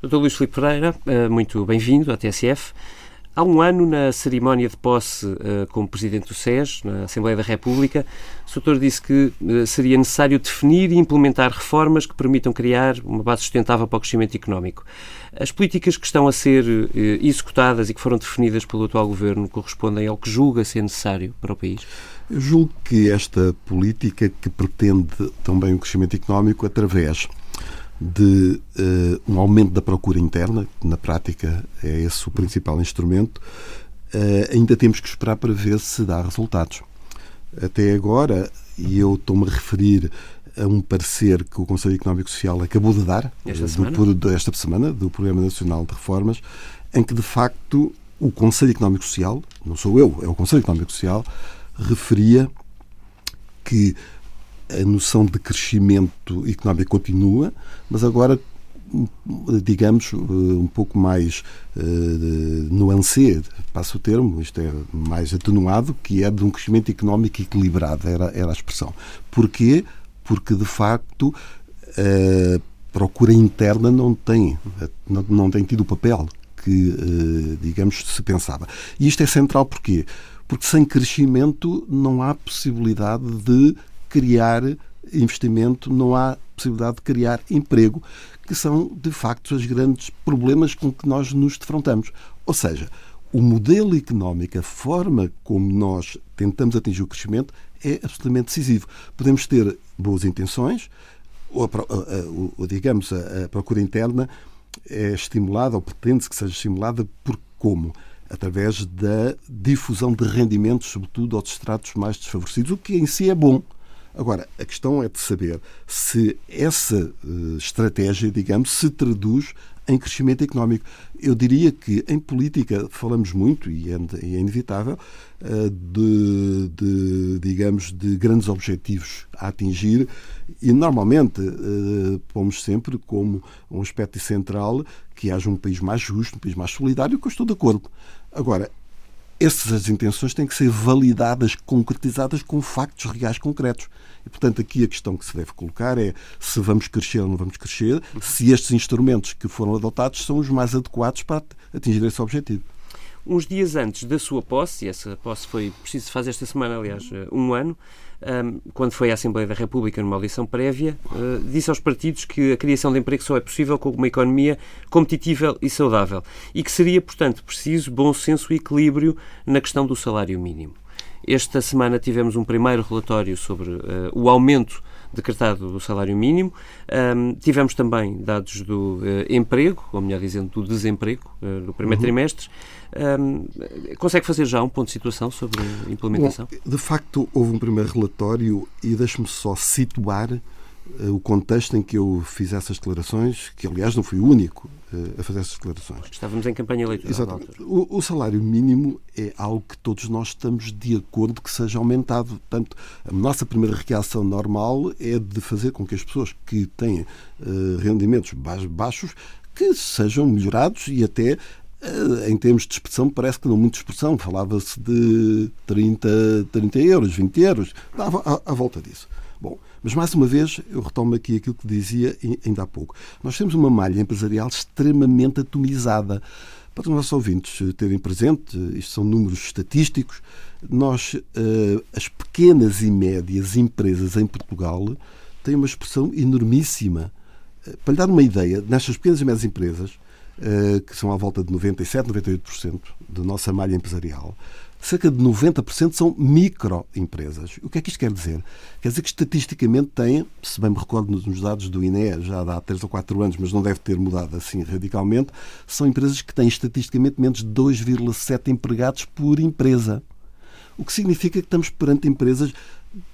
Dr. Luís Filipe Pereira, eh, muito bem-vindo à TSF. Há um ano, na cerimónia de posse uh, como Presidente do SES, na Assembleia da República, o Soutor disse que uh, seria necessário definir e implementar reformas que permitam criar uma base sustentável para o crescimento económico. As políticas que estão a ser executadas e que foram definidas pelo atual Governo correspondem ao que julga ser necessário para o país? Eu julgo que esta política que pretende também o crescimento económico através de uh, um aumento da procura interna, que na prática é esse o principal instrumento, uh, ainda temos que esperar para ver se dá resultados. Até agora, e eu estou-me a referir a um parecer que o Conselho Económico e Social acabou de dar, esta, uh, semana? Do, esta semana, do Programa Nacional de Reformas, em que de facto o Conselho Económico e Social, não sou eu, é o Conselho Económico e Social, referia que a noção de crescimento económico continua, mas agora digamos, um pouco mais uh, nuancé, passo o termo, isto é mais atenuado, que é de um crescimento económico equilibrado, era, era a expressão. Porquê? Porque, de facto, a procura interna não tem, não, não tem tido o papel que, uh, digamos, se pensava. E isto é central porquê? Porque sem crescimento não há possibilidade de criar investimento, não há possibilidade de criar emprego, que são, de facto, os grandes problemas com que nós nos defrontamos. Ou seja, o modelo económico, a forma como nós tentamos atingir o crescimento, é absolutamente decisivo. Podemos ter boas intenções, ou, a, a, a, digamos, a, procura interna é estimulada, ou pretende-se que seja estimulada, por como? Através da difusão de rendimentos, sobretudo aos estratos mais desfavorecidos, o que em si é bom. Agora, a questão é de saber se essa uh, estratégia, digamos, se traduz em crescimento económico. Eu diria que em política falamos muito, e é, é inevitável, uh, de, de, digamos, de grandes objetivos a atingir e normalmente uh, pomos sempre como um aspecto central que haja um país mais justo, um país mais solidário, que eu estou de acordo. Agora, essas intenções têm que ser validadas, concretizadas com factos reais concretos. E, portanto, aqui a questão que se deve colocar é se vamos crescer ou não vamos crescer, se estes instrumentos que foram adotados são os mais adequados para atingir esse objetivo. Uns dias antes da sua posse, e essa posse foi preciso fazer esta semana, aliás, eh, um ano, quando foi à Assembleia da República numa audição prévia, eh, disse aos partidos que a criação de emprego só é possível com uma economia competitiva e saudável e que seria, portanto, preciso bom senso e equilíbrio na questão do salário mínimo. Esta semana tivemos um primeiro relatório sobre uh, o aumento decretado do salário mínimo. Um, tivemos também dados do uh, emprego, ou melhor dizendo, do desemprego, uh, no primeiro uhum. trimestre. Um, consegue fazer já um ponto de situação sobre a implementação? Bom, de facto, houve um primeiro relatório e deixe-me só situar uh, o contexto em que eu fiz essas declarações, que aliás não fui o único uh, a fazer essas declarações. Estávamos em campanha eleitoral. Exatamente. O, o, salário mínimo é algo que todos nós estamos de acordo que seja aumentado. Portanto, a nossa primeira reação normal é de fazer com que as pessoas que têm uh, rendimentos baixos que sejam melhorados e até em termos de expressão, parece que não muita expressão. Falava-se de 30, 30 euros, 20 euros, à, à, volta disso. Bom, mas mais uma vez, eu retomo aqui aquilo que dizia ainda há pouco. Nós temos uma malha empresarial extremamente atomizada. Para os nossos ouvintes terem presente, isto são números estatísticos, nós, eh, as pequenas e médias empresas em Portugal, têm uma expressão enormíssima. Eh, para lhe dar uma ideia, nestas pequenas e médias empresas, eh, que são à volta de 97, 98% da nossa malha empresarial, cerca de 90% são microempresas. O que é que isto quer dizer? Quer dizer que estatisticamente têm, se bem me recordo nos dados do INE, já há 3 ou 4 anos, mas não deve ter mudado assim radicalmente, são empresas que têm estatisticamente menos de 2,7 empregados por empresa. O que significa que estamos perante empresas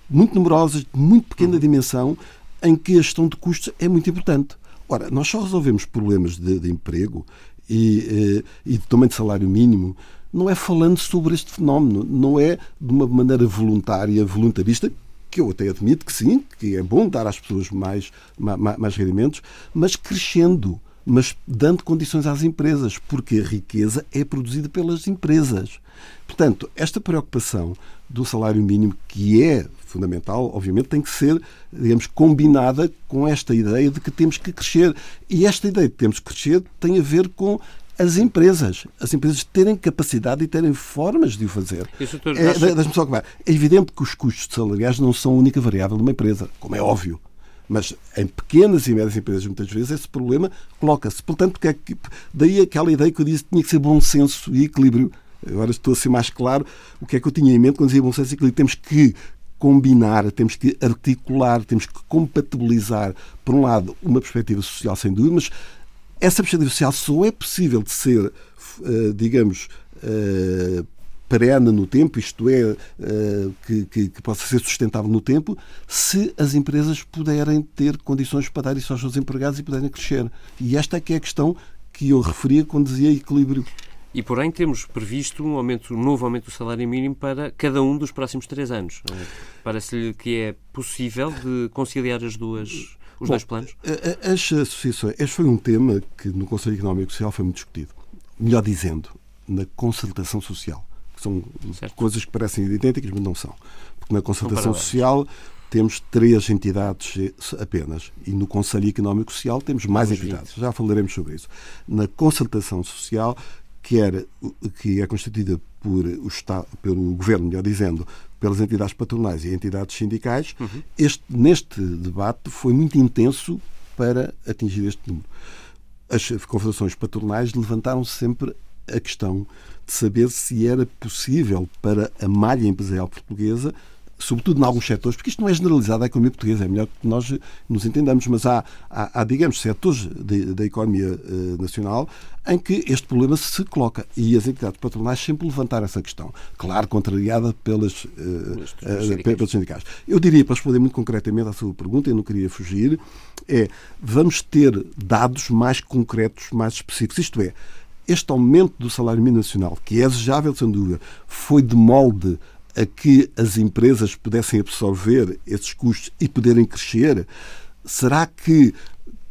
muito numerosas, de muito pequena uhum. dimensão, em que a gestão de custos é muito importante. Ora, nós só resolvemos problemas de, de emprego e, eh, e também de salário mínimo não é falando sobre este fenómeno, não é de uma maneira voluntária, voluntarista, que eu até admito que sim, que é bom dar às pessoas mais, mais, mais rendimentos, mas crescendo. mas dando condições às empresas, porque a riqueza é produzida pelas empresas. Portanto, esta preocupação do salário mínimo, que é fundamental, obviamente, tem que ser, digamos, combinada com esta ideia de que temos que crescer. E esta ideia de que temos que crescer tem a ver com as empresas. As empresas terem capacidade e terem formas de o fazer. É, só acabar. É evidente que os custos salariais não são a única variável de uma empresa, como é óbvio. Mas em pequenas e médias empresas, muitas vezes, esse problema coloca-se. Portanto, é daí aquela ideia que eu disse que tinha que ser bom senso e equilíbrio. Agora estou a ser mais claro o que é que eu tinha em mente quando dizia bom senso e equilíbrio. Temos que combinar, temos que articular, temos que compatibilizar, por um lado, uma perspectiva social, sem dúvida, mas essa perspectiva social só é possível de ser, eh, digamos, eh, perene no tempo, isto é, eh, que, que, que, possa ser sustentável no tempo, se as empresas puderem ter condições para dar isso aos seus empregados e puderem crescer. E esta é que é a questão que eu referia quando dizia equilíbrio. E, porém, temos previsto um, aumento, um novo aumento do salário mínimo para cada um dos próximos três anos. Parece-lhe que é possível de conciliar as duas, os Bom, dois planos? As associações. Este foi um tema que no Conselho Económico e Social foi muito discutido. Melhor dizendo, na concertação social. Que são certo. coisas que parecem idênticas, mas não são. Porque na concertação social temos três entidades apenas. E no Conselho Económico e Social temos mais entidades. Já falaremos sobre isso. Na concertação social que, era, que é constituída por o Estado, pelo Governo, melhor dizendo, pelas entidades patronais e entidades sindicais, uhum. este, neste debate foi muito intenso para atingir este número. As confederações patronais levantaram sempre a questão de saber se era possível para a malha empresarial portuguesa sobretudo em alguns setores, porque isto não é generalizado à economia portuguesa, é melhor que nós nos entendamos, mas há, há, há digamos, setores da economia uh, nacional em que este problema se coloca e as entidades patronais sempre levantaram essa questão, claro, contrariada pelas, uh, uh, pelos sindicatos. Eu diria, para responder muito concretamente à sua pergunta, eu não queria fugir, é vamos ter dados mais concretos, mais específicos, isto é, este aumento do salário mínimo nacional, que é desejável, sem dúvida, foi de molde a que as empresas pudessem absorver esses custos e poderem crescer? Será que,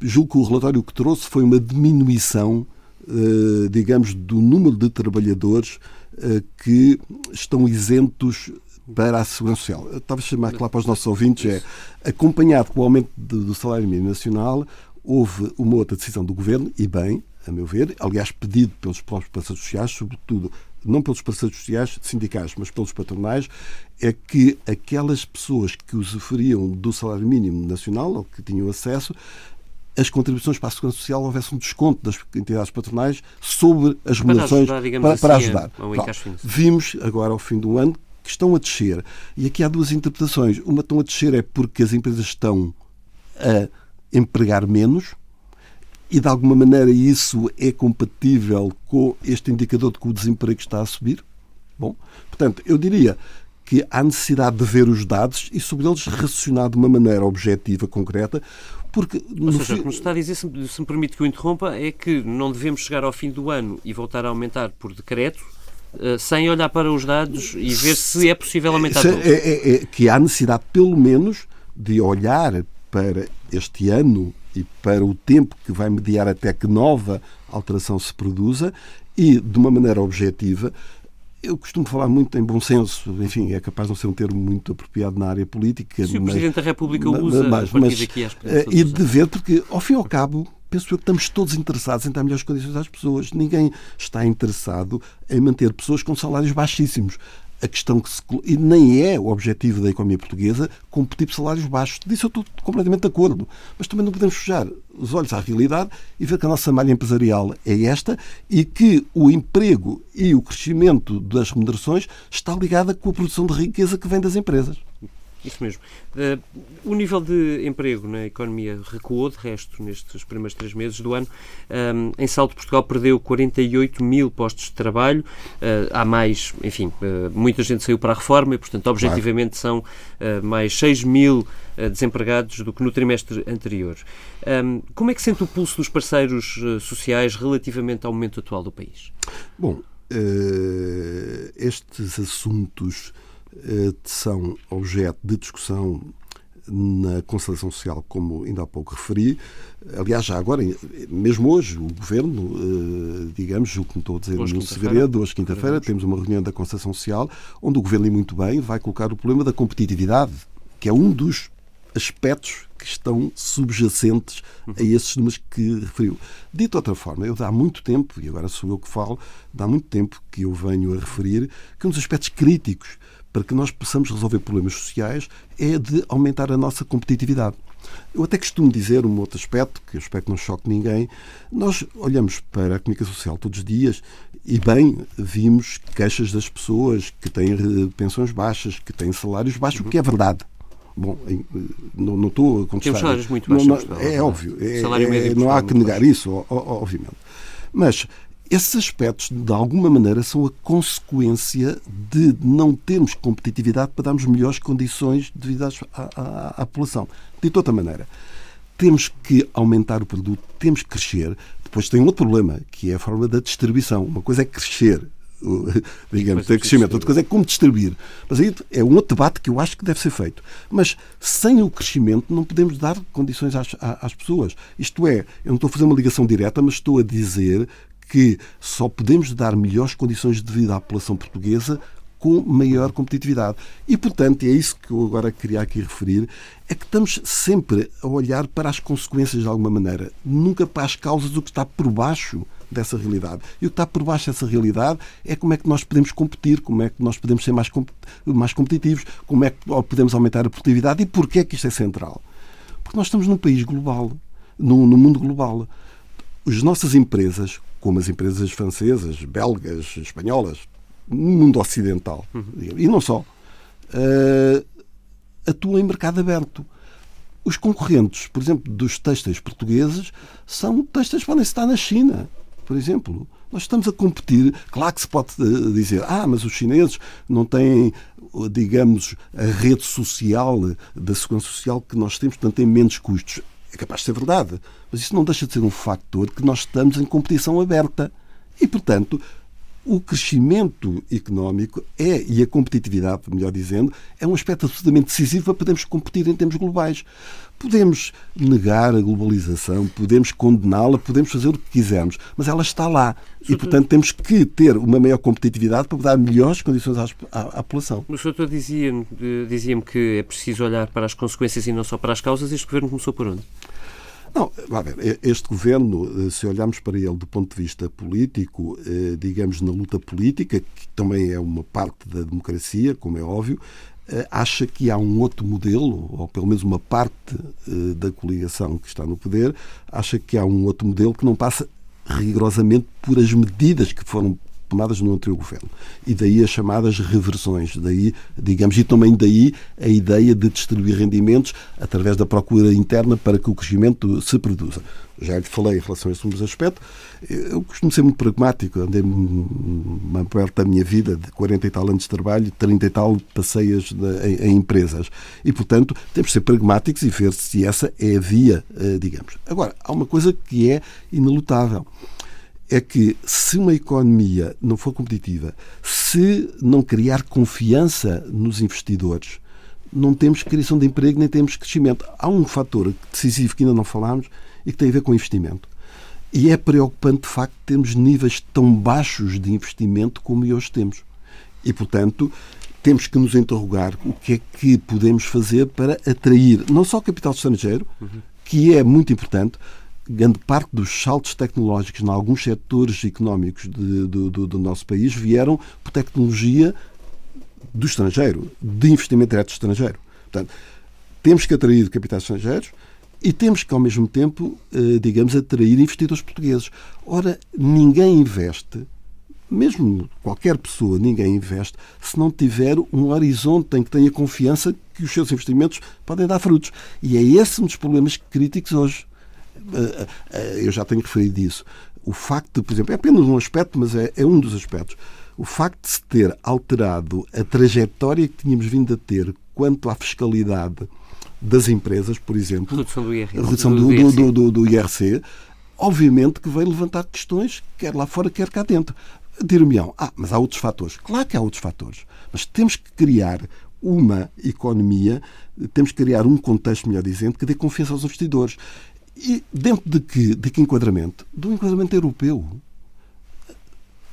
julgo que o relatório que trouxe foi uma diminuição, eh, digamos, do número de trabalhadores eh, que estão isentos para a segurança social. Talvez seja mais claro para os nossos ouvintes, é acompanhado com o aumento do salário mínimo nacional, houve uma outra decisão do Governo, e bem, a meu ver, aliás, pedido pelos próprios parceiros sociais, sobretudo não pelos parceiros sociais, sindicais, mas pelos patronais, é que aquelas pessoas que usufruíam do salário mínimo nacional, ou que tinham acesso, as contribuições para a Segurança Social houvesse um desconto das entidades patronais sobre as remunerações para ajudar. Para, para ajudar. Assim, Vimos agora, ao fim do ano, que estão a descer. E aqui há duas interpretações. Uma estão a descer é porque as empresas estão a empregar menos, e de alguma maneira isso é compatível com este indicador de que o desemprego está a subir? Bom, portanto, eu diria que há necessidade de ver os dados e sobre eles raciocinar de uma maneira objetiva, concreta, porque... Ou seja, o que está a dizer, se me, se me permite que o interrompa, é que não devemos chegar ao fim do ano e voltar a aumentar por decreto, eh, sem olhar para os dados e ver se é possível aumentar. É, é, é, que há necessidade, pelo menos, de olhar para este ano e para o tempo que vai mediar até que nova alteração se produza e, de uma maneira objetiva, eu costumo falar muito em bom senso, enfim, é capaz de não ser um termo muito apropriado na área política. Se o Presidente da República usa mas, mas, daqui às eh, E de ver, porque, ao fim e ao cabo, penso eu que estamos todos interessados em dar melhores condições às pessoas. Ninguém está interessado em manter pessoas com salários baixíssimos a questão que se. E nem é o objetivo da economia portuguesa competir por salários baixos. Disso eu estou completamente de acordo. Mas também não podemos fechar os olhos à realidade e ver que a nossa malha empresarial é esta e que o emprego e o crescimento das remunerações está ligada com a produção de riqueza que vem das empresas. Isso mesmo. Uh, o nível de emprego na economia recuou, de resto, nestes primeiros três meses do ano. Um, em salto, Portugal perdeu 48 mil postos de trabalho. Uh, há mais, enfim, uh, muita gente saiu para a reforma e, portanto, objetivamente são mais 6 mil desempregados do que no trimestre anterior. Um, como é que sente o pulso dos parceiros sociais relativamente ao momento atual do país? Bom, estes assuntos eh, são objeto de discussão na constelação social, como ainda há pouco referi. Aliás, já agora, mesmo hoje, o Governo, eh, digamos, o que me estou a dizer hoje, no segredo, hoje quinta-feira, temos uma reunião da constelação social, onde o Governo, e muito bem, vai colocar o problema da competitividade, que é um dos aspectos que estão subjacentes a esses números que referiu. Dito de outra forma, eu dá muito tempo, e agora sou eu que falo, dá muito tempo que eu venho a referir que um dos aspectos críticos para que nós possamos resolver problemas sociais é de aumentar a nossa competitividade. Eu até costumo dizer um outro aspecto, que eu espero que não choque ninguém. Nós olhamos para a comunicação social todos os dias e, bem, vimos queixas das pessoas que têm eh, pensões baixas, que têm salários baixos, o que é verdade. Bom, eh, não, não estou a contestar. Temos salários muito baixos. Não, não, é, é óbvio. É, é, não há que negar baixo. isso, obviamente. Mas esses aspectos, de alguma maneira, são a consequência de não termos competitividade para darmos melhores condições devido à, à, à população. De outra maneira, temos que aumentar o produto, temos que crescer. Depois tem um outro problema, que é a forma da distribuição. Uma coisa é crescer, digamos, ter crescimento, outra coisa é como distribuir. Mas aí é um outro debate que eu acho que deve ser feito. Mas sem o crescimento não podemos dar condições às, às pessoas. Isto é, eu não estou a fazer uma ligação direta, mas estou a dizer que só podemos dar melhores condições de vida à população portuguesa com maior competitividade. E, portanto, é isso que eu agora queria aqui referir, é que estamos sempre a olhar para as consequências de alguma maneira, nunca para as causas do que está por baixo dessa realidade. E o que está por baixo dessa realidade é como é que nós podemos competir, como é que nós podemos ser mais, mais competitivos, como é que podemos aumentar a produtividade e porquê é que isto é central. Porque nós estamos num país global, num, num mundo global. As nossas empresas, como as empresas francesas, belgas, espanholas, no mundo ocidental, uhum. e não só, uh, atuam em mercado aberto. Os concorrentes, por exemplo, dos textos portugueses, são textos que podem estar na China, por exemplo. Nós estamos a competir. Claro que se pode eh, dizer, ah, mas os chineses não têm, digamos, a rede social da segurança social que nós temos, portanto têm menos custos. É capaz de ser verdade, mas isso não deixa de ser um fator que nós estamos em competição aberta. E, portanto, o crescimento económico é, e a competitividade, melhor dizendo, é um aspecto absolutamente decisivo para podermos competir em termos globais. Podemos negar a globalização, podemos condená-la, podemos fazer o que quisermos, mas ela está lá. E, portanto, temos que ter uma maior competitividade para dar melhores condições à, à, à população. O Sr. dizia-me dizia que é preciso olhar para as consequências e não só para as causas. Este governo começou por onde? Não, vá ver, este governo, eh, se olharmos para ele do ponto de vista político, eh, digamos na luta política, que também é uma parte da democracia, como é óbvio, eh, acha que há um outro modelo, ou pelo menos uma parte da coligação que está no poder, acha que há um outro modelo que não passa rigorosamente por as medidas que foram tomadas no anterior governo. E daí as chamadas reversões, daí, digamos, e também daí a ideia de distribuir rendimentos através da procura interna para que o crescimento se produza. Já lhe falei em relação a esse aspecto. Eu costumo ser muito pragmático, andei uma parte da minha vida, de 40 e tal anos de trabalho, 30 e tal passeias em, em, empresas. E, portanto, temos de ser pragmáticos e ver se essa é a via, eh, digamos. Agora, há uma coisa que é inelutável é que se uma economia não for competitiva, se não criar confiança nos investidores, não temos criação de emprego nem temos crescimento. Há um fator decisivo que ainda não falámos e que tem a ver com investimento. E é preocupante, de facto, termos níveis tão baixos de investimento como hoje temos. E, portanto, temos que nos interrogar o que é que podemos fazer para atrair não só capital estrangeiro, que é muito importante, grande parte dos saltos tecnológicos em alguns setores económicos de, do, do, do, nosso país vieram por tecnologia do estrangeiro, de investimento direto estrangeiro. Portanto, temos que atrair capitais estrangeiros e temos que, ao mesmo tempo, eh, digamos, atrair investidores portugueses. Ora, ninguém investe, mesmo qualquer pessoa, ninguém investe, se não tiver um horizonte em que tenha confiança que os seus investimentos podem dar frutos. E é esse um dos problemas críticos hoje eu já tenho referido isso. O facto de, por exemplo, é apenas um aspecto, mas é, é um dos aspectos. O facto de se ter alterado a trajetória que tínhamos vindo a ter quanto à fiscalidade das empresas, por exemplo, redução do IRC, redução do, do, do, do, IRC obviamente que veio levantar questões, quer lá fora, quer cá dentro. Dir-me-ão, ah, mas há outros fatores. Claro que há outros fatores, mas temos que criar uma economia, temos que criar um contexto, melhor dizendo, que dê confiança aos investidores. E dentro de que, de que enquadramento? Do enquadramento europeu.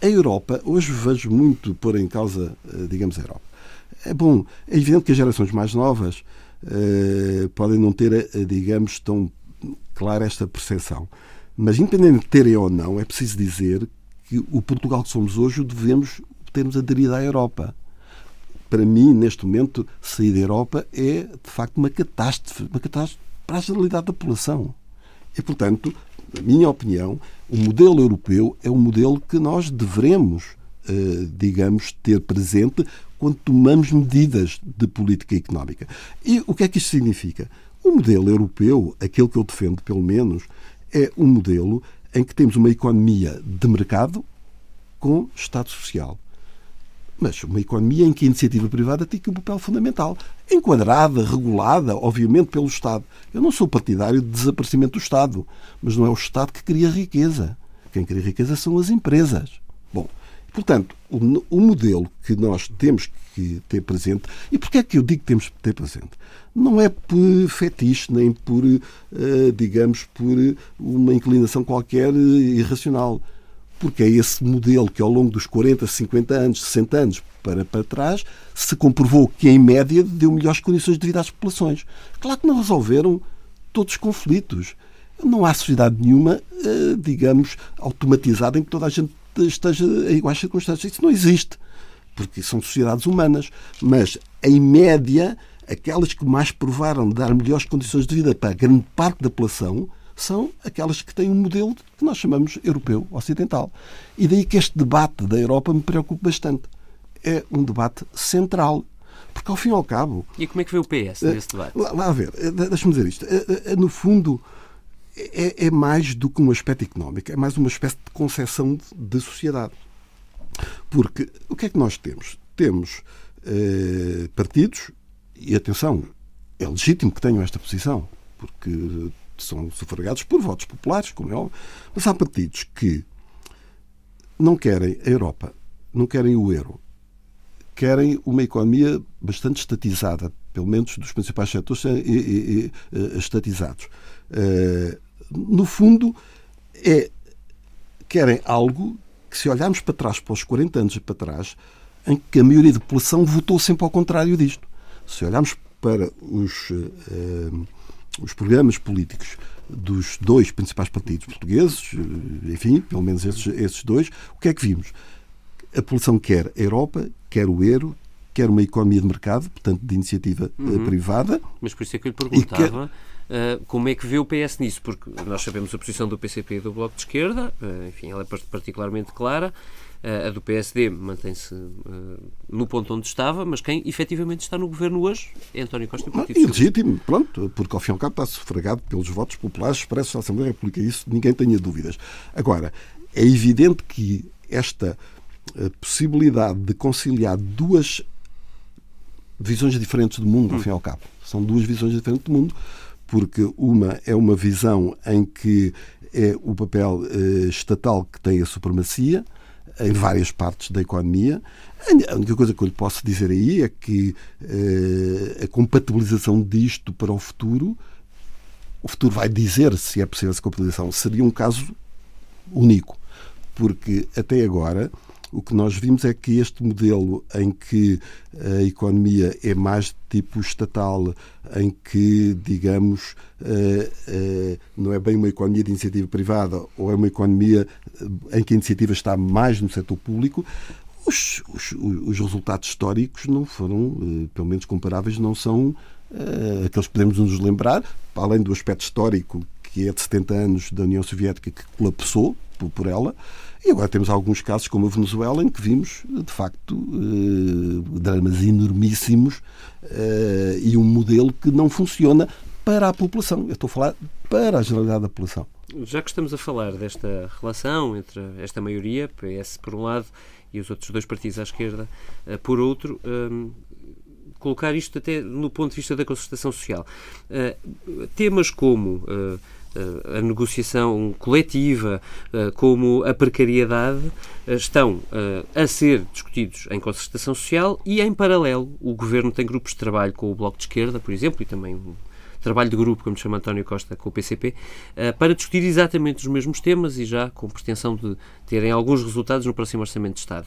A Europa, hoje vejo muito pôr em causa, eh, digamos, a Europa. É bom, é evidente que as gerações mais novas uh, podem não ter, uh, digamos, tão clara esta percepção. Mas, independente de terem ou não, é preciso dizer que o Portugal que somos hoje o devemos termos aderido à Europa. Para mim, neste momento, sair da Europa é, de facto, uma catástrofe, uma catástrofe para a generalidade da população. E, portanto, na minha opinião, o modelo europeu é um modelo que nós devemos, eh, digamos, ter presente quando tomamos medidas de política económica. E o que é que isto significa? O modelo europeu, aquele que eu defendo, pelo menos, é um modelo em que temos uma economia de mercado com Estado social. Mas uma economia em que a iniciativa privada tem um papel fundamental, enquadrada, regulada, obviamente, pelo Estado. Eu não sou partidário de desaparecimento do Estado, mas não é o Estado que cria riqueza. Quem cria riqueza são as empresas. Bom, portanto, o, o modelo que nós temos que ter presente, e porquê é que eu digo que temos que ter presente? Não é por fetiche, nem por, eh, digamos, por uma inclinação qualquer irracional porque é esse modelo que ao longo dos 40, 50 anos, 60 anos para, para trás, se comprovou que, em média, deu melhores condições de vida às populações. Claro que não resolveram todos os conflitos. Não há sociedade nenhuma, eh, digamos, automatizada em que toda a gente esteja em iguais circunstâncias. Isso não existe, porque são sociedades humanas. Mas, em média, aquelas que mais provaram de dar melhores condições de vida para grande parte da população são aquelas que têm um modelo que nós chamamos europeu, ocidental. E daí que este debate da Europa me preocupa bastante. É um debate central. Porque, ao fim e ao cabo. E como é que vê o PS nesse debate? Lá, lá a ver, eh, deixa-me dizer isto. Eh, eh, no fundo, é, é, mais do que um aspecto económico, é mais uma espécie de concepção de, de sociedade. Porque o que é que nós temos? Temos eh, partidos, e atenção, é legítimo que tenham esta posição, porque são sufragados por votos populares, como é óbvio, mas há partidos que não querem a Europa, não querem o euro, querem uma economia bastante estatizada, pelo menos dos principais setores eh, estatizados. Eh, no fundo, é, querem algo que, se olharmos para trás, para os 40 anos para trás, em que a maioria da população votou sempre ao contrário disto. Se olharmos para os. Os programas políticos dos dois principais partidos portugueses, eh, enfim, pelo menos esses, esses dois, o que é que vimos? A população quer a Europa, quer o euro, quer uma economia de mercado, portanto, de iniciativa eh, uhum. privada. Mas por isso é que eu lhe perguntava. Uh, como é que vê o PS nisso, porque nós sabemos a posição do PCP e do Bloco de Esquerda, uh, enfim, ela é particularmente clara. Uh, a do PSD mantém-se no ponto onde estava, mas quem efetivamente está no governo hoje é António Costa e o Partido Ilegítimo, pronto, porque ao fim e ao cabo está sufragado pelos votos populares expressos na Assembleia da República, isso ninguém tenha dúvidas. Agora, é evidente que esta possibilidade de conciliar duas visões diferentes do mundo, ao hum. fim e ao cabo. São duas visões diferentes do mundo, porque uma é uma visão em que é o papel eh, estatal que tem a supremacia em várias partes da economia. A única coisa que eu lhe posso dizer aí é que eh, a compatibilização disto para o futuro, o futuro vai dizer se é possível essa compatibilização, seria um caso único, porque até agora o que nós vimos é que este modelo em que a economia é mais de tipo estatal, em que, digamos, eh, eh, não é bem uma economia de iniciativa privada ou é uma economia eh, em que a iniciativa está mais no setor público, os, os, os resultados históricos não foram, pelo menos comparáveis, não são aqueles que podemos nos lembrar, além do aspecto histórico que é de 70 anos da União Soviética que colapsou por ela, e agora temos alguns casos, como a Venezuela, em que vimos, de facto, eh, dramas enormíssimos eh, e um modelo que não funciona para a população. Eu estou a falar para a generalidade da população. Já que estamos a falar desta relação entre esta maioria, PS por um lado, e os outros dois partidos à esquerda eh, por outro, ehm, colocar isto até no ponto de vista da concertação social. temas como uh, a negociação coletiva, uh, como a precariedade, uh, estão a ser discutidos em concertação social e, em paralelo, o Governo tem grupos de trabalho com o Bloco de Esquerda, por exemplo, e também trabalho de grupo, como chama António Costa, com o PCP, para discutir exatamente os mesmos temas e já com pretensão de terem alguns resultados no próximo Orçamento de Estado.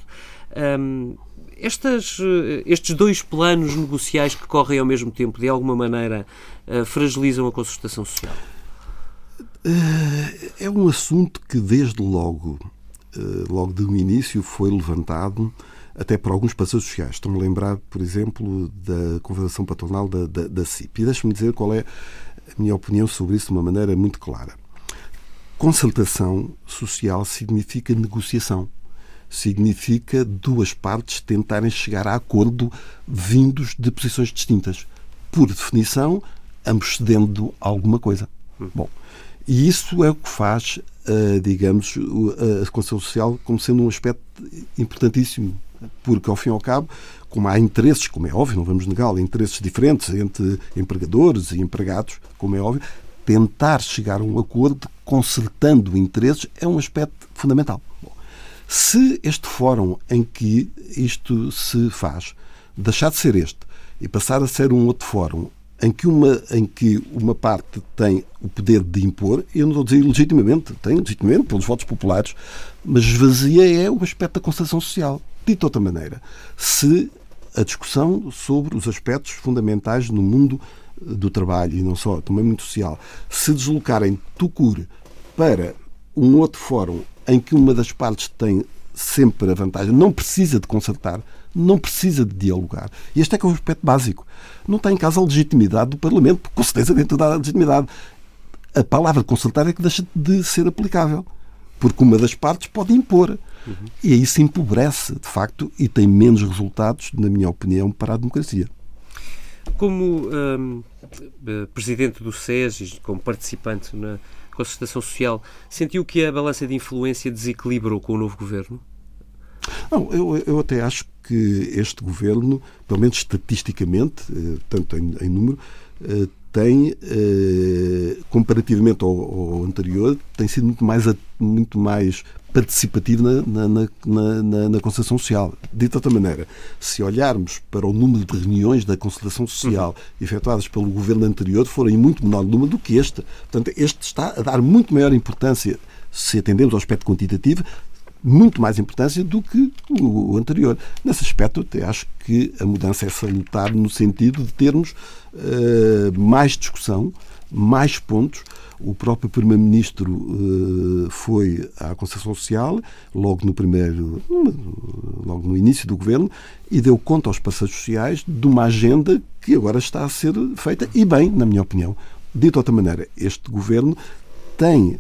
Um, estas, eh, estes dois planos negociais que correm ao mesmo tempo, de alguma maneira, fragilizam a concertação social? É um assunto que, desde logo, logo do início, foi levantado até por alguns parceiros sociais. Estou-me a lembrar, por exemplo, da Confederação Patronal da, da, da CIP. E deixe-me dizer qual é a minha opinião sobre isso de uma maneira muito clara. Concertação social significa negociação significa duas partes tentarem chegar a acordo vindos de posições distintas. Por definição, ambos cedendo alguma coisa. Hum. Bom, e isso é o que faz, uh, digamos, a constituição social como sendo um aspecto importantíssimo. Porque, ao fim e ao cabo, como há interesses, como é óbvio, não vamos negá-lo, interesses diferentes entre empregadores e empregados, como é óbvio, tentar chegar a um acordo consertando interesses é um aspecto fundamental. Se este fórum em que isto se faz deixar de ser este e passar a ser um outro fórum em que uma, em que uma parte tem o poder de impor, eu não estou a dizer legitimamente, tem legitimamente pelos votos populares, mas esvazia é o aspecto da constatação social. Dito de outra maneira, se a discussão sobre os aspectos fundamentais no mundo do trabalho, e não só, também muito social, se deslocarem tucur para um outro fórum em que uma das partes tem sempre a vantagem, não precisa de consertar, não precisa de dialogar. E este é que é o aspecto básico. Não está em causa a legitimidade do Parlamento, porque com certeza dentro da legitimidade. A palavra consertar é que deixa de ser aplicável, porque uma das partes pode impor. Uhum. E aí se empobrece, de facto, e tem menos resultados, na minha opinião, para a democracia. Como hum, eh, presidente do SES como participante na concertação social, sentiu que a balança de influência desequilibrou com o novo governo? Não, eu, eu até acho que este governo, pelo menos estatisticamente, eh, tanto em, em número, eh, tem, eh, comparativamente ao, ao, anterior, tem sido muito mais, muito mais participativo na, na, na, na, na concertação social. De outra maneira, se olharmos para o número de reuniões da concertação social uhum. efetuadas pelo governo anterior, foram em muito menor número do que este. Portanto, este está a dar muito maior importância, se atendemos ao aspecto quantitativo, muito mais importância do que o anterior. Nesse aspecto, até acho que a mudança é salutar no sentido de termos uh, mais discussão, mais pontos. O próprio Primeiro-Ministro uh, foi à Constituição Social, logo no primeiro, logo no início do governo, e deu conta aos parceiros sociais de uma agenda que agora está a ser feita, e bem, na minha opinião. Dito de outra maneira, este governo tem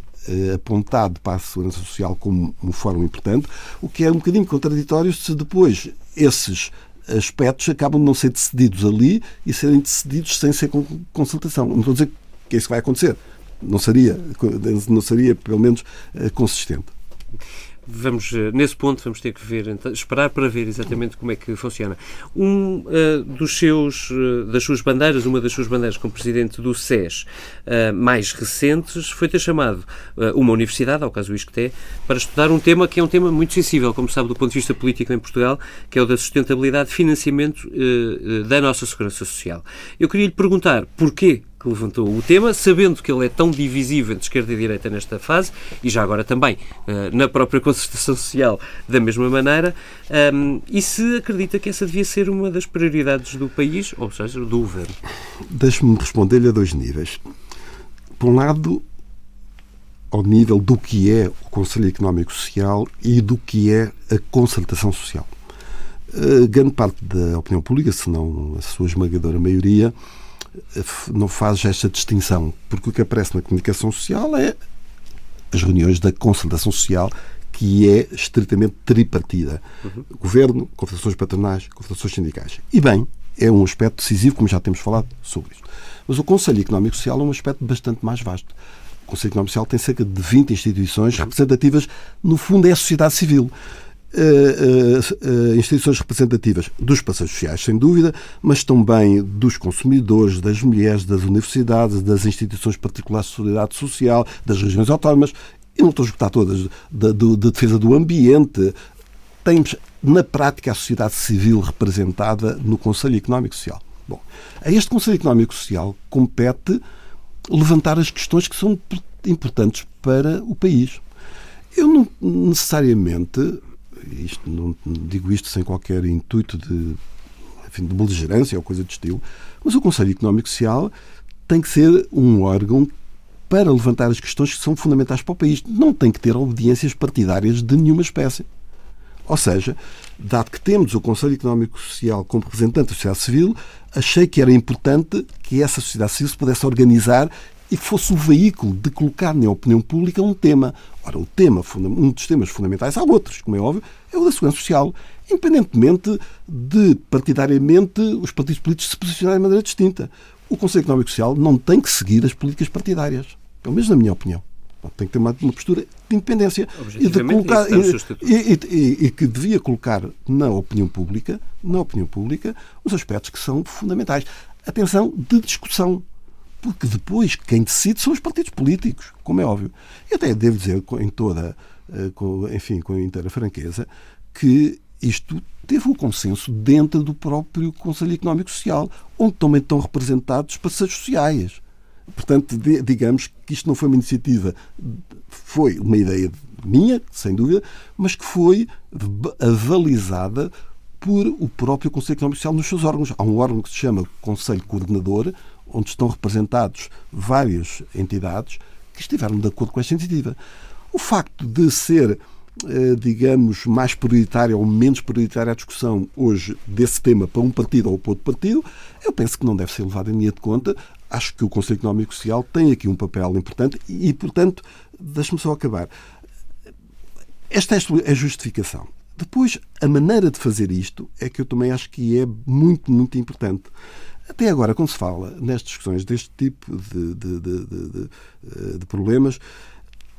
apontado para a segurança social como um fórum importante, o que é um bocadinho contraditório se depois esses aspectos acabam de não ser decididos ali e serem decididos sem ser com consultação. Não estou a dizer que isso vai acontecer. Não seria, não seria pelo menos, eh, consistente vamos eh, nesse ponto vamos ter que ver esperar para ver exatamente como é que funciona. Um uh, dos seus uh, das suas bandeiras uma das suas bandeiras como presidente do SES uh, mais recentes foi ter chamado uma universidade ao caso o ISCTE para estudar um tema que é um tema muito sensível como sabe do ponto de vista político em Portugal que é o da sustentabilidade financiamento da nossa segurança social. Eu queria lhe perguntar porquê que levantou o tema, sabendo que ele é tão divisível entre esquerda e direita nesta fase, e já agora também uh, na própria concertação social da mesma maneira, ehm, e se acredita que essa devia ser uma das prioridades do país, ou seja, do governo? Deixe-me responder-lhe a dois níveis. Por um lado, ao nível do que é o Conselho Económico Social e do que é a concertação social. Uh, grande parte da opinião pública, se não a sua esmagadora maioria, não faz esta distinção, porque o que aparece na comunicação social é as reuniões da concertação social, que é estritamente tripartida. Uhum. Governo, confederações patronais, confederações sindicais. E bem, é um aspecto decisivo, como já temos falado sobre isto. Mas o Conselho Económico Social é um aspecto bastante mais vasto. O Conselho Económico Social tem cerca de 20 instituições representativas, no fundo, é a sociedade civil. Uh, uh, instituições representativas dos parceiros sociais, sem dúvida, mas também dos consumidores, das mulheres, das universidades, das instituições particulares de solidariedade social, das regiões autónomas, e não estou a esgotar todas, da, da defesa do ambiente. Temos, na prática, a sociedade civil representada no Conselho Económico Social. Bom, a este Conselho Económico Social compete levantar as questões que são importantes para o país. Eu não necessariamente isto, não digo isto sem qualquer intuito de, enfim, de beligerância ou coisa de estilo, mas o Conselho Económico e Social tem que ser um órgão para levantar as questões que são fundamentais para o país. Não tem que ter obediências partidárias de nenhuma espécie. Ou seja, dado que temos o Conselho Económico e Social como representante da sociedade civil, achei que era importante que essa sociedade civil se pudesse organizar e fosse o veículo de colocar na opinião pública um tema. Ora, o tema, um dos temas fundamentais, há outros, como é óbvio, é o da segurança social, independentemente de, partidariamente, os partidos políticos se posicionarem de maneira distinta. O Conselho Económico e Social não tem que seguir as políticas partidárias, pelo menos na minha opinião. Tem que ter uma, uma postura de independência e, de colocar, e, e, e, que devia colocar na opinião pública, na opinião pública, os aspectos que são fundamentais. Atenção de discussão, porque depois quem decide são os partidos políticos, como é óbvio. Eu até devo dizer em toda, eh, enfim, com inteira franqueza, que isto teve um consenso dentro do próprio Conselho Económico e Social, onde também estão representados parceiros sociais. Portanto, digamos que isto não foi uma iniciativa, foi uma ideia minha, sem dúvida, mas que foi avalizada por o próprio Conselho Económico e Social nos seus órgãos. Há um órgão que se chama Conselho Coordenador, onde estão representados várias entidades que estiveram de acordo com esta iniciativa. O facto de ser, eh, digamos, mais prioritária ou menos prioritária a discussão hoje desse tema para um partido ou para outro partido, eu penso que não deve ser levado em linha de conta. Acho que o Conselho Económico e Social tem aqui um papel importante e, portanto, deixe-me só acabar. Esta é a justificação. Depois, a maneira de fazer isto é que eu também acho que é muito, muito importante. Até agora, quando se fala nestas discussões deste tipo de, de, de, de problemas,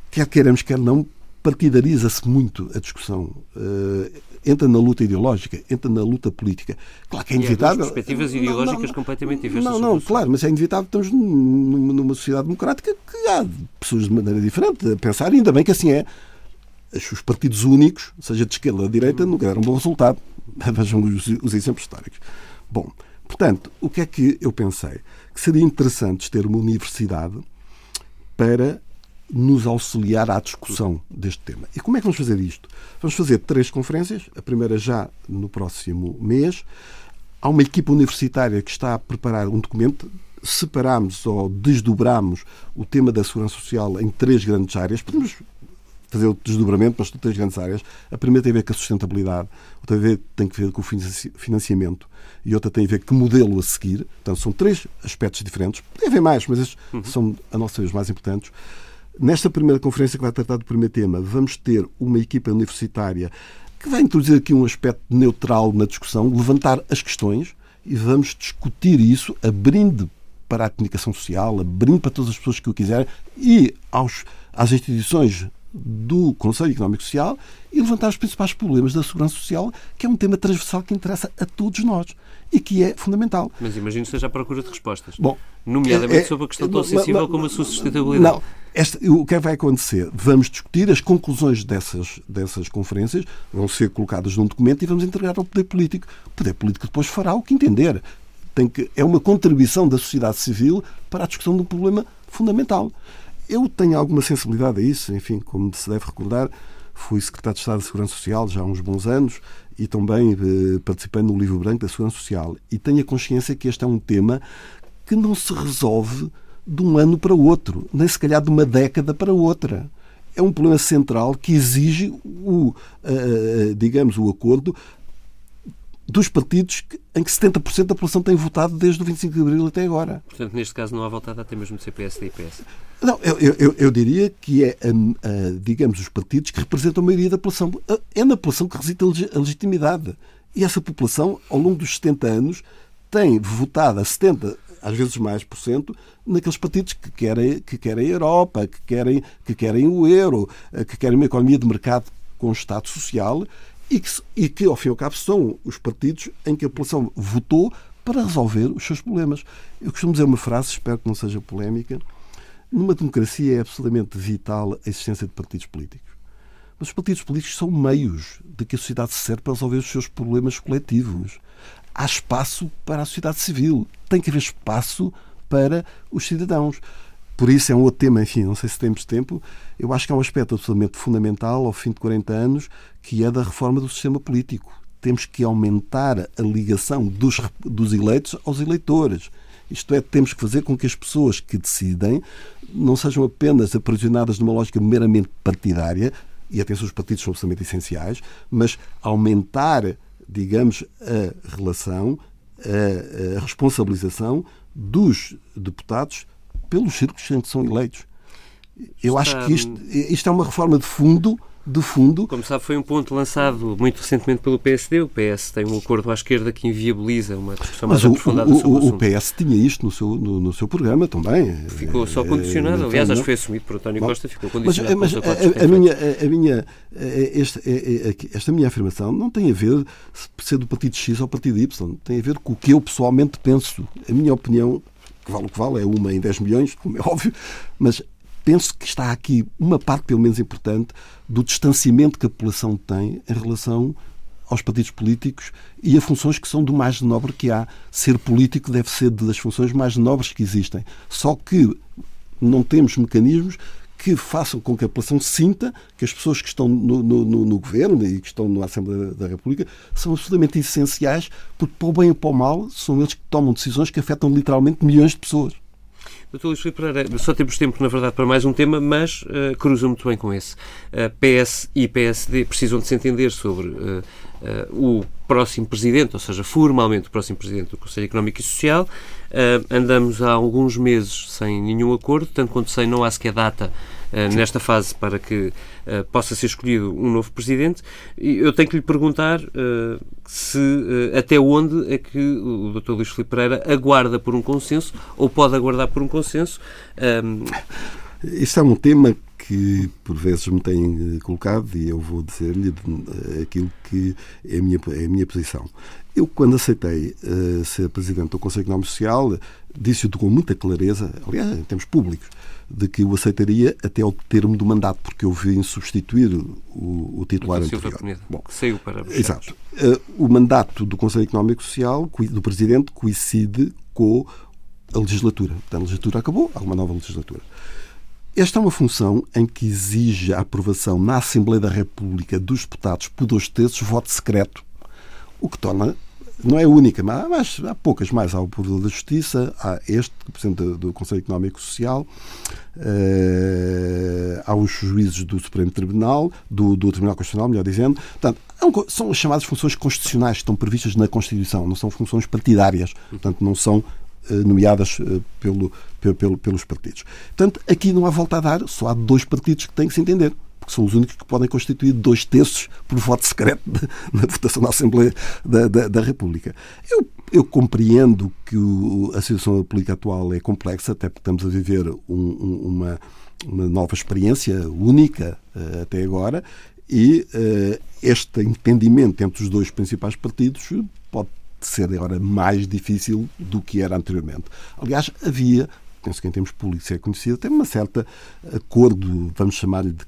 quer queiramos, quer não, partidariza-se muito a discussão. Uh, entra na luta ideológica, entra na luta política. Claro que é inevitável. E perspectivas não, ideológicas não, completamente diversas. Não, não, claro, mas é inevitável. Estamos numa sociedade democrática que há pessoas de maneira diferente a pensar, e ainda bem que assim é. Os partidos únicos, seja de esquerda ou de direita, nunca deram um bom resultado. Vejam os, os exemplos históricos. Bom, Portanto, o que é que eu pensei? Que seria interessante ter uma universidade para nos auxiliar à discussão deste tema. E como é que vamos fazer isto? Vamos fazer três conferências, a primeira já no próximo mês. Há uma equipa universitária que está a preparar um documento. Separamos ou desdobramos o tema da segurança social em três grandes áreas. Podemos fazer o desdobramento, mas três grandes áreas. A primeira tem a ver com a sustentabilidade, outra tem a ver com o financiamento e outra tem a ver com que modelo a seguir. Então são três aspectos diferentes. Tem a ver mais, mas estes uhum. são, a nossa vez, mais importantes. Nesta primeira conferência que vai tratar do primeiro tema, vamos ter uma equipa universitária que vai introduzir aqui um aspecto neutral na discussão, levantar as questões e vamos discutir isso abrindo para a comunicação social, abrindo para todas as pessoas que o quiserem e aos, às instituições do Conselho Económico e Social e levantar os principais problemas da segurança social, que é um tema transversal que interessa a todos nós e que é fundamental. Mas imagino que esteja à procura de respostas. Bom, nomeadamente é, é, sobre a questão tão sensível não, como a sua sustentabilidade. Não, este, o que é que vai acontecer? Vamos discutir as conclusões dessas, dessas conferências, vão ser colocadas num documento e vamos entregar ao poder político. O poder político depois fará o que entender. Tem que, é uma contribuição da sociedade civil para a discussão de um problema fundamental. Eu tenho alguma sensibilidade a isso, enfim, como se deve recordar, fui secretário de Estado de Segurança Social já há uns bons anos e também eh, participei no Livro Branco da Segurança Social. E tenho a consciência que este é um tema que não se resolve de um ano para o outro, nem se calhar de uma década para outra. É um problema central que exige o, uh, digamos, o acordo dos partidos em que 70% da população tem votado desde o 25 de Abril até agora. Portanto, neste caso não há votado até mesmo do CPS e IPS. Não, eu, eu, eu diria que é, um, uh, digamos, os partidos que representam a maioria da população. É na população que reside a legitimidade. E essa população, ao longo dos 70 anos, tem votado a 70, às vezes mais por cento, naqueles partidos que querem, que querem a Europa, que querem, que querem o euro, que querem uma economia de mercado com Estado social e que, e que, ao fim e ao cabo, são os partidos em que a população votou para resolver os seus problemas. Eu costumo dizer uma frase, espero que não seja polémica. Numa democracia é absolutamente vital a existência de partidos políticos. Mas os partidos políticos são meios de que a sociedade se serve para resolver os seus problemas coletivos. Há espaço para a sociedade civil. Tem que haver espaço para os cidadãos. Por isso é um outro tema, enfim, não sei se temos tempo. Eu acho que há um aspecto absolutamente fundamental ao fim de 40 anos, que é da reforma do sistema político. Temos que aumentar a ligação dos, dos eleitos aos eleitores. Isto é, temos que fazer com que as pessoas que decidem não sejam apenas aprisionadas numa lógica meramente partidária, e atenção, os partidos são absolutamente essenciais, mas aumentar, digamos, a relação, a, a responsabilização dos deputados pelos círculos em que são eleitos. Eu acho que isto, isto é uma reforma de fundo de fundo. Como sabe, foi um ponto lançado muito recentemente pelo PSD. O PS tem um acordo à esquerda que inviabiliza uma discussão Mas mais o, aprofundada o, sobre o, o PS tinha isto no seu, no, no, seu programa também. Ficou só condicionado. É, Aliás, acho que foi assumido por António Bom, Costa, ficou condicionado. Mas, mas a, a, minha, a, minha, esta, esta minha afirmação não tem a ver ser do partido X ou partido Y. Tem a ver com o que eu pessoalmente penso. A minha opinião que vale o que vale, é uma em 10 milhões, como é óbvio, mas penso que está aqui uma parte, pelo menos importante, do distanciamento que a população tem em relação aos partidos políticos e a funções que são do mais nobre que há. Ser político deve ser das funções mais nobres que existem. Só que não temos mecanismos que façam com que a população sinta que as pessoas que estão no, no, no, governo e que estão na Assembleia da República são absolutamente essenciais, porque, para o bem ou para o mal, são eles que tomam decisões que afetam literalmente milhões de pessoas. Doutor Luís Filipe Pereira, só temos tempo, na verdade, para mais um tema, mas uh, cruza muito bem com esse. Uh, PS e PSD precisam de se entender sobre uh, o próximo presidente, ou seja, formalmente o próximo presidente do Conselho Económico e Social. andamos há alguns meses sem nenhum acordo, tanto quanto sei, não há sequer data eh, nesta fase para que uh, possa ser escolhido um novo presidente. E eu tenho que lhe perguntar uh, se até onde é que o Dr. Luís Filipe Pereira aguarda por um consenso ou pode aguardar por um consenso. Um... Isso é um tema que por vezes me têm colocado e eu vou dizer-lhe aquilo que é a minha, é a minha posição. Eu, quando aceitei uh, ser Presidente do Conselho Económico Social, disse-o com muita clareza, aliás, em termos públicos, de que o aceitaria até ao termo do mandato, porque eu vim substituir o, o titular o anterior. Peneda, Bom, que saiu para Exato. Uh, o mandato do Conselho Económico Social, do Presidente, coincide com a legislatura. Portanto, a legislatura acabou, há uma nova legislatura. Esta é uma função em que exige a aprovação na Assembleia da República dos deputados por dois terços voto secreto, o que torna não é única, mas há poucas mais. Há o Provedor da Justiça, há este, Presidente do Conselho Económico e Social, uh, há os juízes do Supremo Tribunal, do, do Tribunal Constitucional, melhor dizendo. Portanto, são as chamadas funções constitucionais que estão previstas na Constituição, não são funções partidárias, portanto, não são nomeadas uh, pelo, pelo, pelos partidos. Portanto, aqui não há volta a dar, só há dois partidos que têm que se entender porque são os únicos que podem constituir dois terços por voto secreto na votação da Assembleia da, da, da República. Eu, eu, compreendo que o, a situação política atual é complexa, até porque estamos a viver um, um, uma, uma nova experiência única uh, até agora, e uh, este entendimento entre os dois principais partidos pode ser agora mais difícil do que era anteriormente. Aliás, havia penso que em termos públicos é conhecido, tem uma certa acordo, vamos chamar-lhe de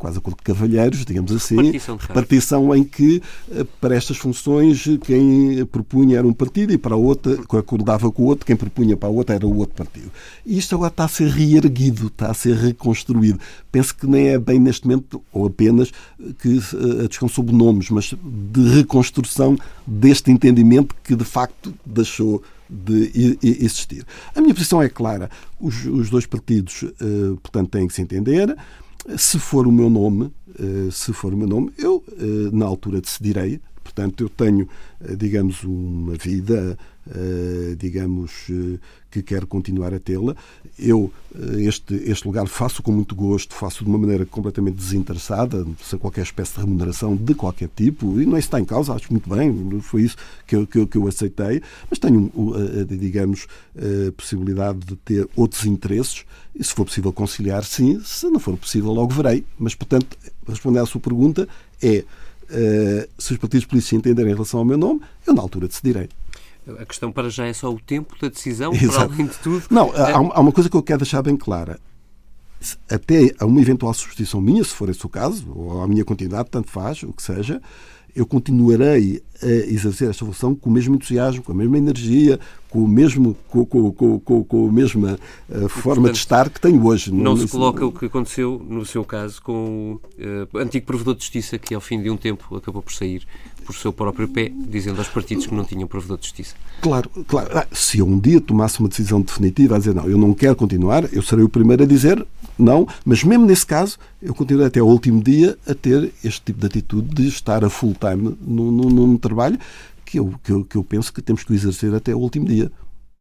quase a cor de cavalheiros, digamos assim, repartição em que eh, para estas funções quem propunha era um partido e para a outra, acordava com o outro, quem propunha para a outra era o outro partido. E isto agora está a ser reerguido, está a ser reconstruído. Penso que nem é bem neste momento, ou apenas, que eh, a discussão sobre nomes, mas de reconstrução deste entendimento que de facto deixou de existir. A minha posição é clara. Os, os dois partidos, eh, portanto, têm que se entender se for o meu nome, eh, se for o meu nome, eu eh, na altura decidirei. Portanto, eu tenho, eh, digamos, uma vida, digamos, que quero continuar a tê-la. Eu este, este lugar faço com muito gosto, faço de uma maneira completamente desinteressada, sem qualquer espécie de remuneração de qualquer tipo, e não é isso está em causa, acho muito bem, foi isso que eu, que eu, que eu aceitei, mas tenho, digamos, a possibilidade de ter outros interesses e se for possível conciliar, sim. Se não for possível, logo verei. Mas, portanto, responder à sua pergunta é Uh, se os partidos políticos entenderem em relação ao meu nome, eu na altura decidirei. A questão para já é só o tempo da decisão, Exato. para além de tudo. Não, há, há uma coisa que eu quero deixar bem clara até a uma eventual substituição minha, se for esse o caso, ou a minha continuidade, tanto faz, o que seja, eu continuarei a exercer esta função com o mesmo entusiasmo, com a mesma energia, com, o mesmo, com, com, com, com a mesma uh, forma Portanto, de estar que tenho hoje. Não, se coloca o que aconteceu, no seu caso, com o uh, antigo Provedor de Justiça, que ao fim de um tempo acabou por sair por seu próprio pé, dizendo aos partidos que não tinham Provedor de Justiça. Claro, claro. Ah, se eu um dia tomasse uma decisão definitiva a dizer não, eu não quero continuar, eu serei o primeiro a dizer não, mas mesmo nesse caso, eu continuo até ao último dia a ter este tipo de atitude de estar a full time num, num, num trabalho que eu, que, eu, que eu penso que temos que exercer até o último dia.